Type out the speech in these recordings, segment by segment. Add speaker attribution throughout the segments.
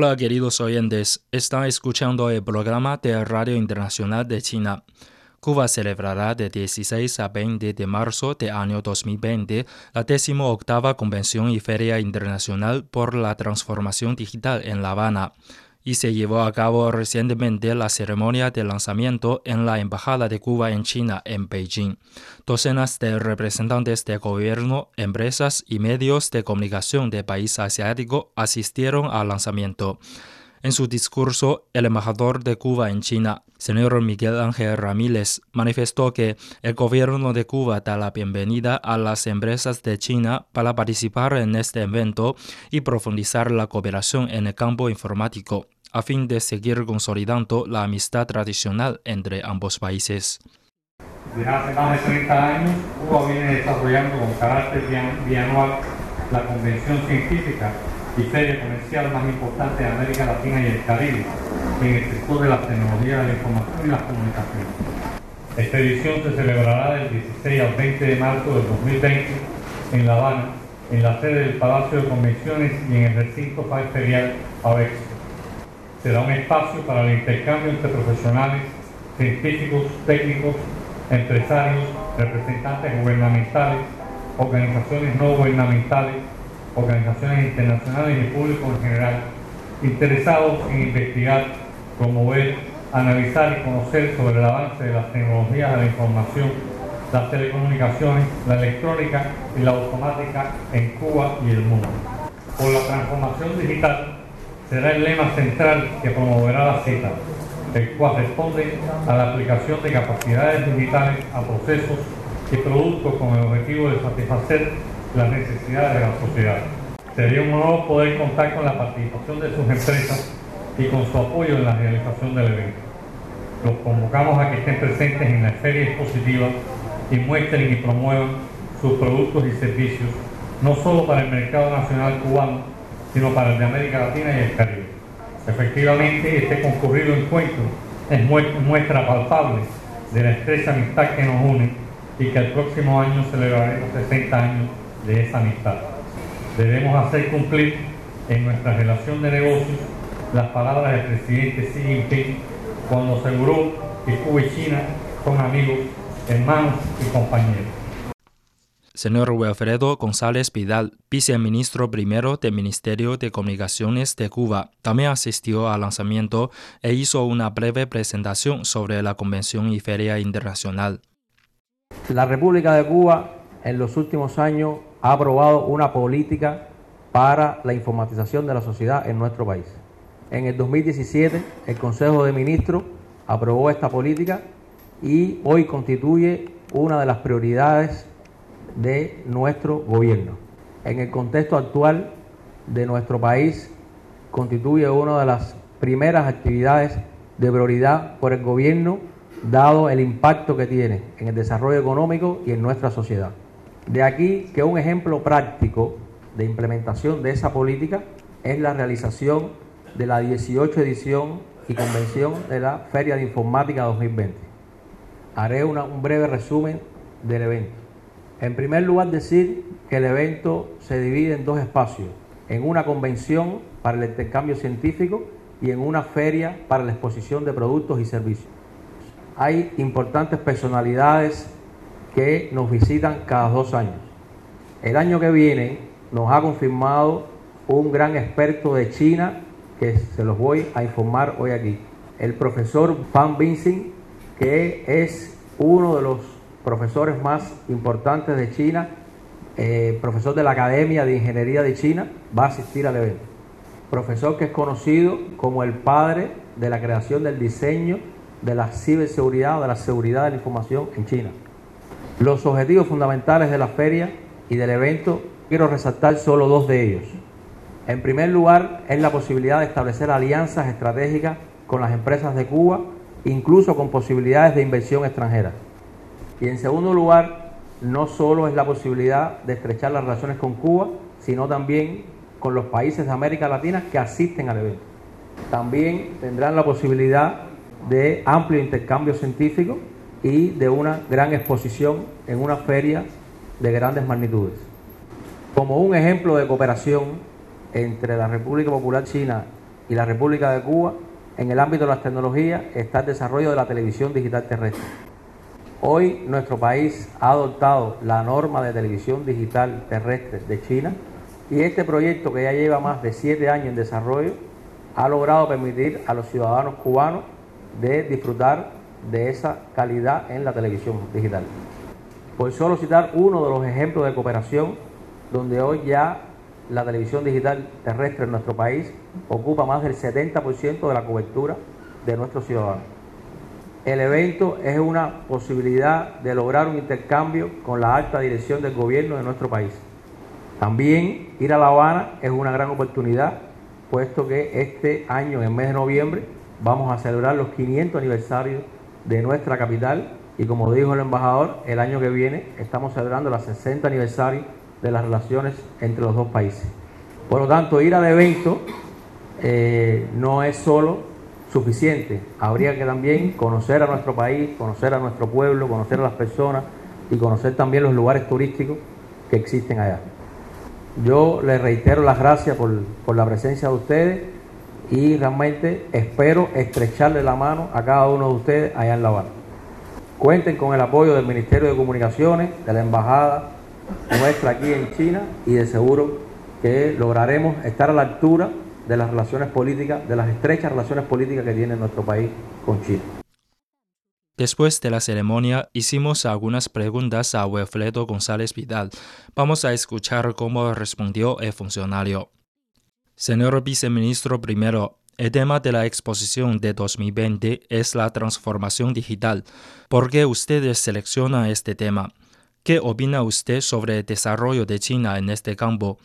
Speaker 1: Hola queridos oyentes, están escuchando el programa de Radio Internacional de China. Cuba celebrará de 16 a 20 de marzo de año 2020 la 18 Convención y Feria Internacional por la Transformación Digital en La Habana y se llevó a cabo recientemente la ceremonia de lanzamiento en la Embajada de Cuba en China, en Beijing. Docenas de representantes de gobierno, empresas y medios de comunicación del país asiático asistieron al lanzamiento. En su discurso, el embajador de Cuba en China, señor Miguel Ángel Ramírez, manifestó que el gobierno de Cuba da la bienvenida a las empresas de China para participar en este evento y profundizar la cooperación en el campo informático a fin de seguir consolidando la amistad tradicional entre ambos países.
Speaker 2: Desde hace más de 30 años, Cuba viene desarrollando con carácter bianual la convención científica y feria comercial más importante de América Latina y el Caribe en el sector de las tecnologías de la información y las comunicaciones. Esta edición se celebrará del 16 al 20 de marzo del 2020 en La Habana, en la sede del Palacio de Convenciones y en el recinto ferial AVEX será un espacio para el intercambio entre profesionales, científicos, técnicos, empresarios, representantes gubernamentales, organizaciones no gubernamentales, organizaciones internacionales y público en general, interesados en investigar, promover, analizar y conocer sobre el avance de las tecnologías de la información, las telecomunicaciones, la electrónica y la automática en Cuba y el mundo. Por la transformación digital, será el lema central que promoverá la cita, el cual responde a la aplicación de capacidades digitales a procesos y productos con el objetivo de satisfacer las necesidades de la sociedad. Sería un honor poder contar con la participación de sus empresas y con su apoyo en la realización del evento. Los convocamos a que estén presentes en la feria expositiva y muestren y promuevan sus productos y servicios, no solo para el mercado nacional cubano, sino para el de América Latina y el Caribe. Efectivamente, este concurrido encuentro es muestra palpable de la estrecha amistad que nos une y que el próximo año celebraremos 60 años de esa amistad. Debemos hacer cumplir en nuestra relación de negocios las palabras del presidente Xi Jinping cuando aseguró que Cuba y China son amigos, hermanos y compañeros.
Speaker 1: Señor Wilfredo González Vidal, viceministro primero del Ministerio de Comunicaciones de Cuba, también asistió al lanzamiento e hizo una breve presentación sobre la Convención y Feria Internacional.
Speaker 3: La República de Cuba en los últimos años ha aprobado una política para la informatización de la sociedad en nuestro país. En el 2017 el Consejo de Ministros aprobó esta política y hoy constituye una de las prioridades de nuestro gobierno. En el contexto actual de nuestro país, constituye una de las primeras actividades de prioridad por el gobierno, dado el impacto que tiene en el desarrollo económico y en nuestra sociedad. De aquí que un ejemplo práctico de implementación de esa política es la realización de la 18 edición y convención de la Feria de Informática 2020. Haré un breve resumen del evento. En primer lugar, decir que el evento se divide en dos espacios, en una convención para el intercambio científico y en una feria para la exposición de productos y servicios. Hay importantes personalidades que nos visitan cada dos años. El año que viene nos ha confirmado un gran experto de China que se los voy a informar hoy aquí. El profesor Pan Vincent, que es uno de los profesores más importantes de China, eh, profesor de la Academia de Ingeniería de China, va a asistir al evento. Profesor que es conocido como el padre de la creación del diseño de la ciberseguridad o de la seguridad de la información en China. Los objetivos fundamentales de la feria y del evento Quiero resaltar solo dos de ellos. En primer lugar, es la posibilidad de establecer alianzas estratégicas con las empresas de Cuba, incluso con posibilidades de inversión extranjera. Y en segundo lugar, no solo es la posibilidad de estrechar las relaciones con Cuba, sino también con los países de América Latina que asisten al evento. También tendrán la posibilidad de amplio intercambio científico y de una gran exposición en una feria de grandes magnitudes. Como un ejemplo de cooperación entre la República Popular China y la República de Cuba, en el ámbito de las tecnologías está el desarrollo de la televisión digital terrestre. Hoy nuestro país ha adoptado la norma de televisión digital terrestre de China y este proyecto que ya lleva más de siete años en desarrollo ha logrado permitir a los ciudadanos cubanos de disfrutar de esa calidad en la televisión digital. Por solo citar uno de los ejemplos de cooperación donde hoy ya la televisión digital terrestre en nuestro país ocupa más del 70% de la cobertura de nuestros ciudadanos. El evento es una posibilidad de lograr un intercambio con la alta dirección del gobierno de nuestro país. También ir a La Habana es una gran oportunidad, puesto que este año, en el mes de noviembre, vamos a celebrar los 500 aniversarios de nuestra capital y como dijo el embajador, el año que viene estamos celebrando el 60 aniversario de las relaciones entre los dos países. Por lo tanto, ir al evento eh, no es solo suficiente, habría que también conocer a nuestro país, conocer a nuestro pueblo, conocer a las personas y conocer también los lugares turísticos que existen allá. Yo les reitero las gracias por, por la presencia de ustedes y realmente espero estrecharle la mano a cada uno de ustedes allá en La Habana. Cuenten con el apoyo del Ministerio de Comunicaciones, de la Embajada, nuestra aquí en China y de seguro que lograremos estar a la altura de las relaciones políticas, de las estrechas relaciones políticas que tiene nuestro país con China.
Speaker 1: Después de la ceremonia, hicimos algunas preguntas a Wilfredo González Vidal. Vamos a escuchar cómo respondió el funcionario. Señor viceministro primero, el tema de la exposición de 2020 es la transformación digital. ¿Por qué ustedes seleccionan este tema? ¿Qué opina usted sobre el desarrollo de China en este campo?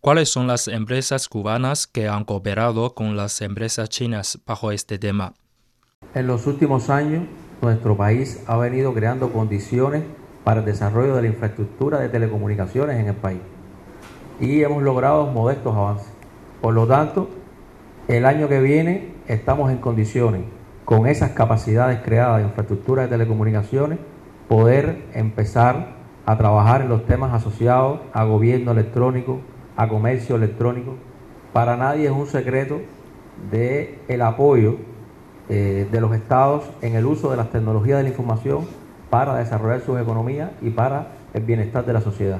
Speaker 1: ¿Cuáles son las empresas cubanas que han cooperado con las empresas chinas bajo este tema?
Speaker 3: En los últimos años, nuestro país ha venido creando condiciones para el desarrollo de la infraestructura de telecomunicaciones en el país y hemos logrado modestos avances. Por lo tanto, el año que viene estamos en condiciones, con esas capacidades creadas de infraestructura de telecomunicaciones, poder empezar a trabajar en los temas asociados a gobierno electrónico, a comercio electrónico. Para nadie es un secreto de el apoyo eh, de los estados en el uso de las tecnologías de la información para desarrollar sus economías y para el bienestar de la sociedad.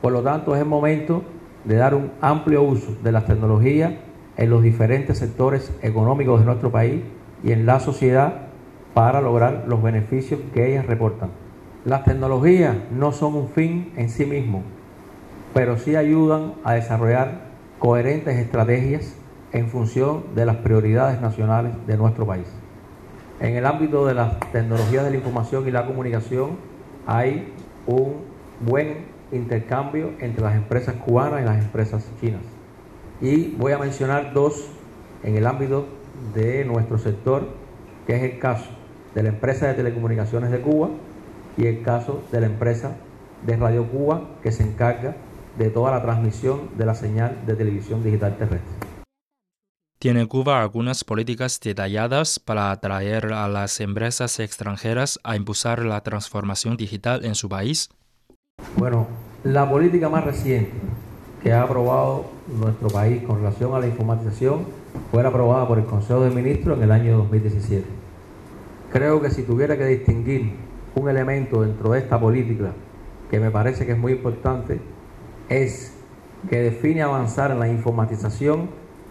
Speaker 3: Por lo tanto, es el momento de dar un amplio uso de las tecnologías en los diferentes sectores económicos de nuestro país y en la sociedad para lograr los beneficios que ellas reportan. Las tecnologías no son un fin en sí mismo, pero sí ayudan a desarrollar coherentes estrategias en función de las prioridades nacionales de nuestro país. En el ámbito de las tecnologías de la información y la comunicación hay un buen intercambio entre las empresas cubanas y las empresas chinas. Y voy a mencionar dos en el ámbito de nuestro sector, que es el caso de la empresa de telecomunicaciones de Cuba, y el caso de la empresa de Radio Cuba que se encarga de toda la transmisión de la señal de televisión digital terrestre.
Speaker 1: ¿Tiene Cuba algunas políticas detalladas para atraer a las empresas extranjeras a impulsar la transformación digital en su país?
Speaker 3: Bueno, la política más reciente que ha aprobado nuestro país con relación a la informatización fue aprobada por el Consejo de Ministros en el año 2017. Creo que si tuviera que distinguir un elemento dentro de esta política que me parece que es muy importante es que define avanzar en la informatización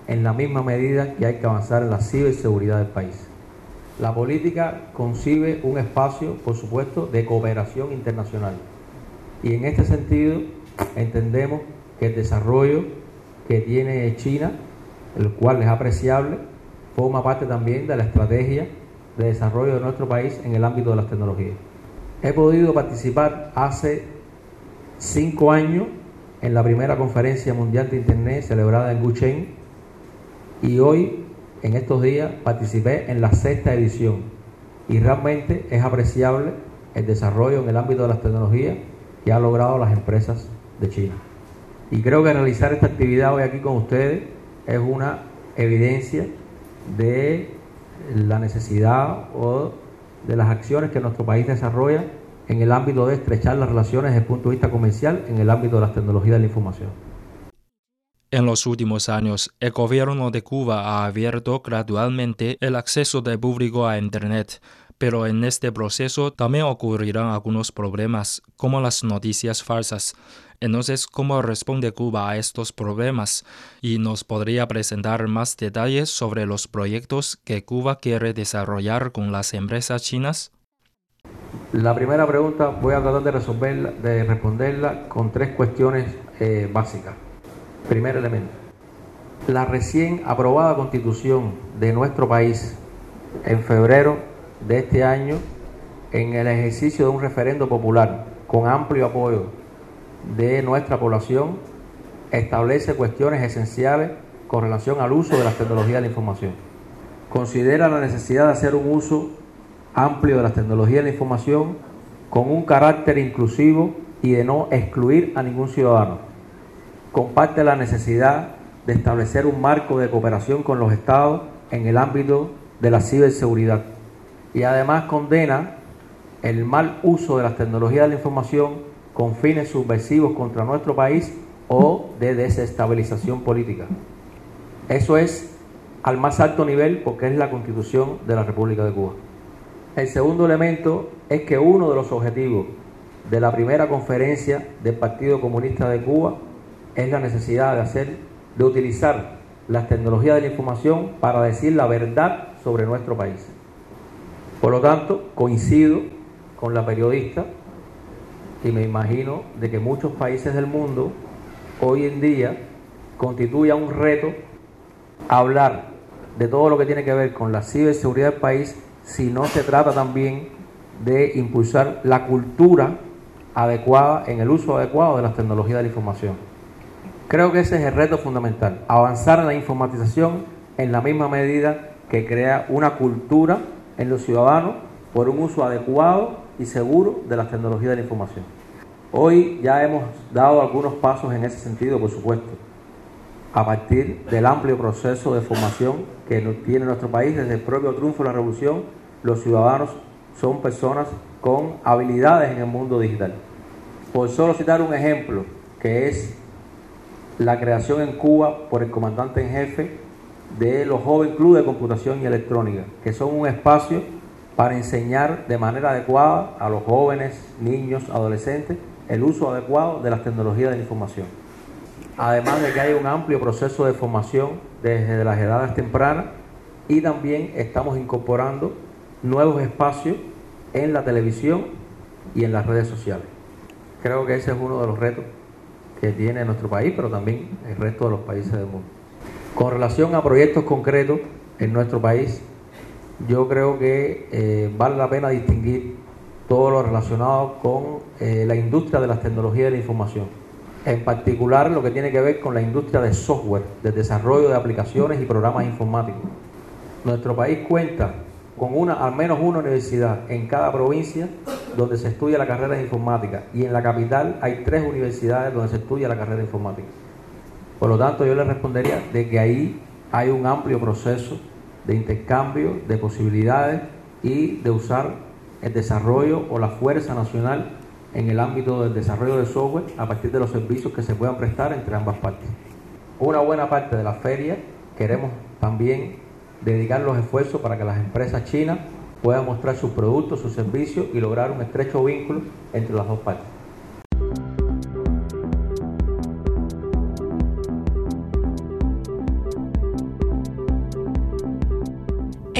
Speaker 3: en la misma medida que hay que avanzar en la ciberseguridad del país. La política concibe un espacio, por supuesto, de cooperación internacional. Y en este sentido entendemos que el desarrollo que tiene China, el cual es apreciable, forma parte también de la estrategia de desarrollo de nuestro país en el ámbito de las tecnologías. He podido participar hace cinco años en la primera conferencia mundial de Internet celebrada en Guchen y hoy, en estos días, participé en la sexta edición. Y realmente es apreciable el desarrollo en el ámbito de las tecnologías que han logrado las empresas de China. Y creo que realizar esta actividad hoy aquí con ustedes es una evidencia de la necesidad o de las acciones que nuestro país desarrolla en el ámbito de estrechar las relaciones desde el punto de vista comercial en el ámbito de las tecnologías de la información.
Speaker 1: En los últimos años, el gobierno de Cuba ha abierto gradualmente el acceso del público a Internet, pero en este proceso también ocurrirán algunos problemas, como las noticias falsas. Entonces, ¿cómo responde Cuba a estos problemas? Y nos podría presentar más detalles sobre los proyectos que Cuba quiere desarrollar con las empresas chinas.
Speaker 3: La primera pregunta voy a tratar de resolverla, de responderla con tres cuestiones eh, básicas. Primer elemento. La recién aprobada constitución de nuestro país en febrero de este año, en el ejercicio de un referendo popular con amplio apoyo de nuestra población, establece cuestiones esenciales con relación al uso de las tecnologías de la información. Considera la necesidad de hacer un uso amplio de las tecnologías de la información con un carácter inclusivo y de no excluir a ningún ciudadano. Comparte la necesidad de establecer un marco de cooperación con los estados en el ámbito de la ciberseguridad y además condena el mal uso de las tecnologías de la información con fines subversivos contra nuestro país o de desestabilización política. Eso es al más alto nivel porque es la constitución de la República de Cuba. El segundo elemento es que uno de los objetivos de la primera conferencia del Partido Comunista de Cuba es la necesidad de hacer, de utilizar las tecnologías de la información para decir la verdad sobre nuestro país. Por lo tanto, coincido con la periodista y me imagino de que muchos países del mundo hoy en día constituya un reto hablar de todo lo que tiene que ver con la ciberseguridad del país si no se trata también de impulsar la cultura adecuada en el uso adecuado de las tecnologías de la información. Creo que ese es el reto fundamental, avanzar en la informatización en la misma medida que crea una cultura en los ciudadanos por un uso adecuado y seguro de las tecnologías de la información. Hoy ya hemos dado algunos pasos en ese sentido, por supuesto, a partir del amplio proceso de formación que tiene nuestro país desde el propio triunfo de la revolución, los ciudadanos son personas con habilidades en el mundo digital. Por solo citar un ejemplo, que es la creación en Cuba por el comandante en jefe de los Jóvenes Club de Computación y Electrónica, que son un espacio para enseñar de manera adecuada a los jóvenes, niños, adolescentes, el uso adecuado de las tecnologías de la información. Además de que hay un amplio proceso de formación desde las edades tempranas y también estamos incorporando nuevos espacios en la televisión y en las redes sociales. Creo que ese es uno de los retos que tiene nuestro país, pero también el resto de los países del mundo. Con relación a proyectos concretos en nuestro país, yo creo que eh, vale la pena distinguir todo lo relacionado con eh, la industria de las tecnologías de la información. En particular lo que tiene que ver con la industria de software, de desarrollo de aplicaciones y programas informáticos. Nuestro país cuenta con una, al menos una universidad en cada provincia donde se estudia la carrera de informática y en la capital hay tres universidades donde se estudia la carrera de informática. Por lo tanto, yo le respondería de que ahí hay un amplio proceso de intercambio, de posibilidades y de usar el desarrollo o la fuerza nacional en el ámbito del desarrollo de software a partir de los servicios que se puedan prestar entre ambas partes. Una buena parte de la feria queremos también dedicar los esfuerzos para que las empresas chinas puedan mostrar sus productos, sus servicios y lograr un estrecho vínculo entre las dos partes.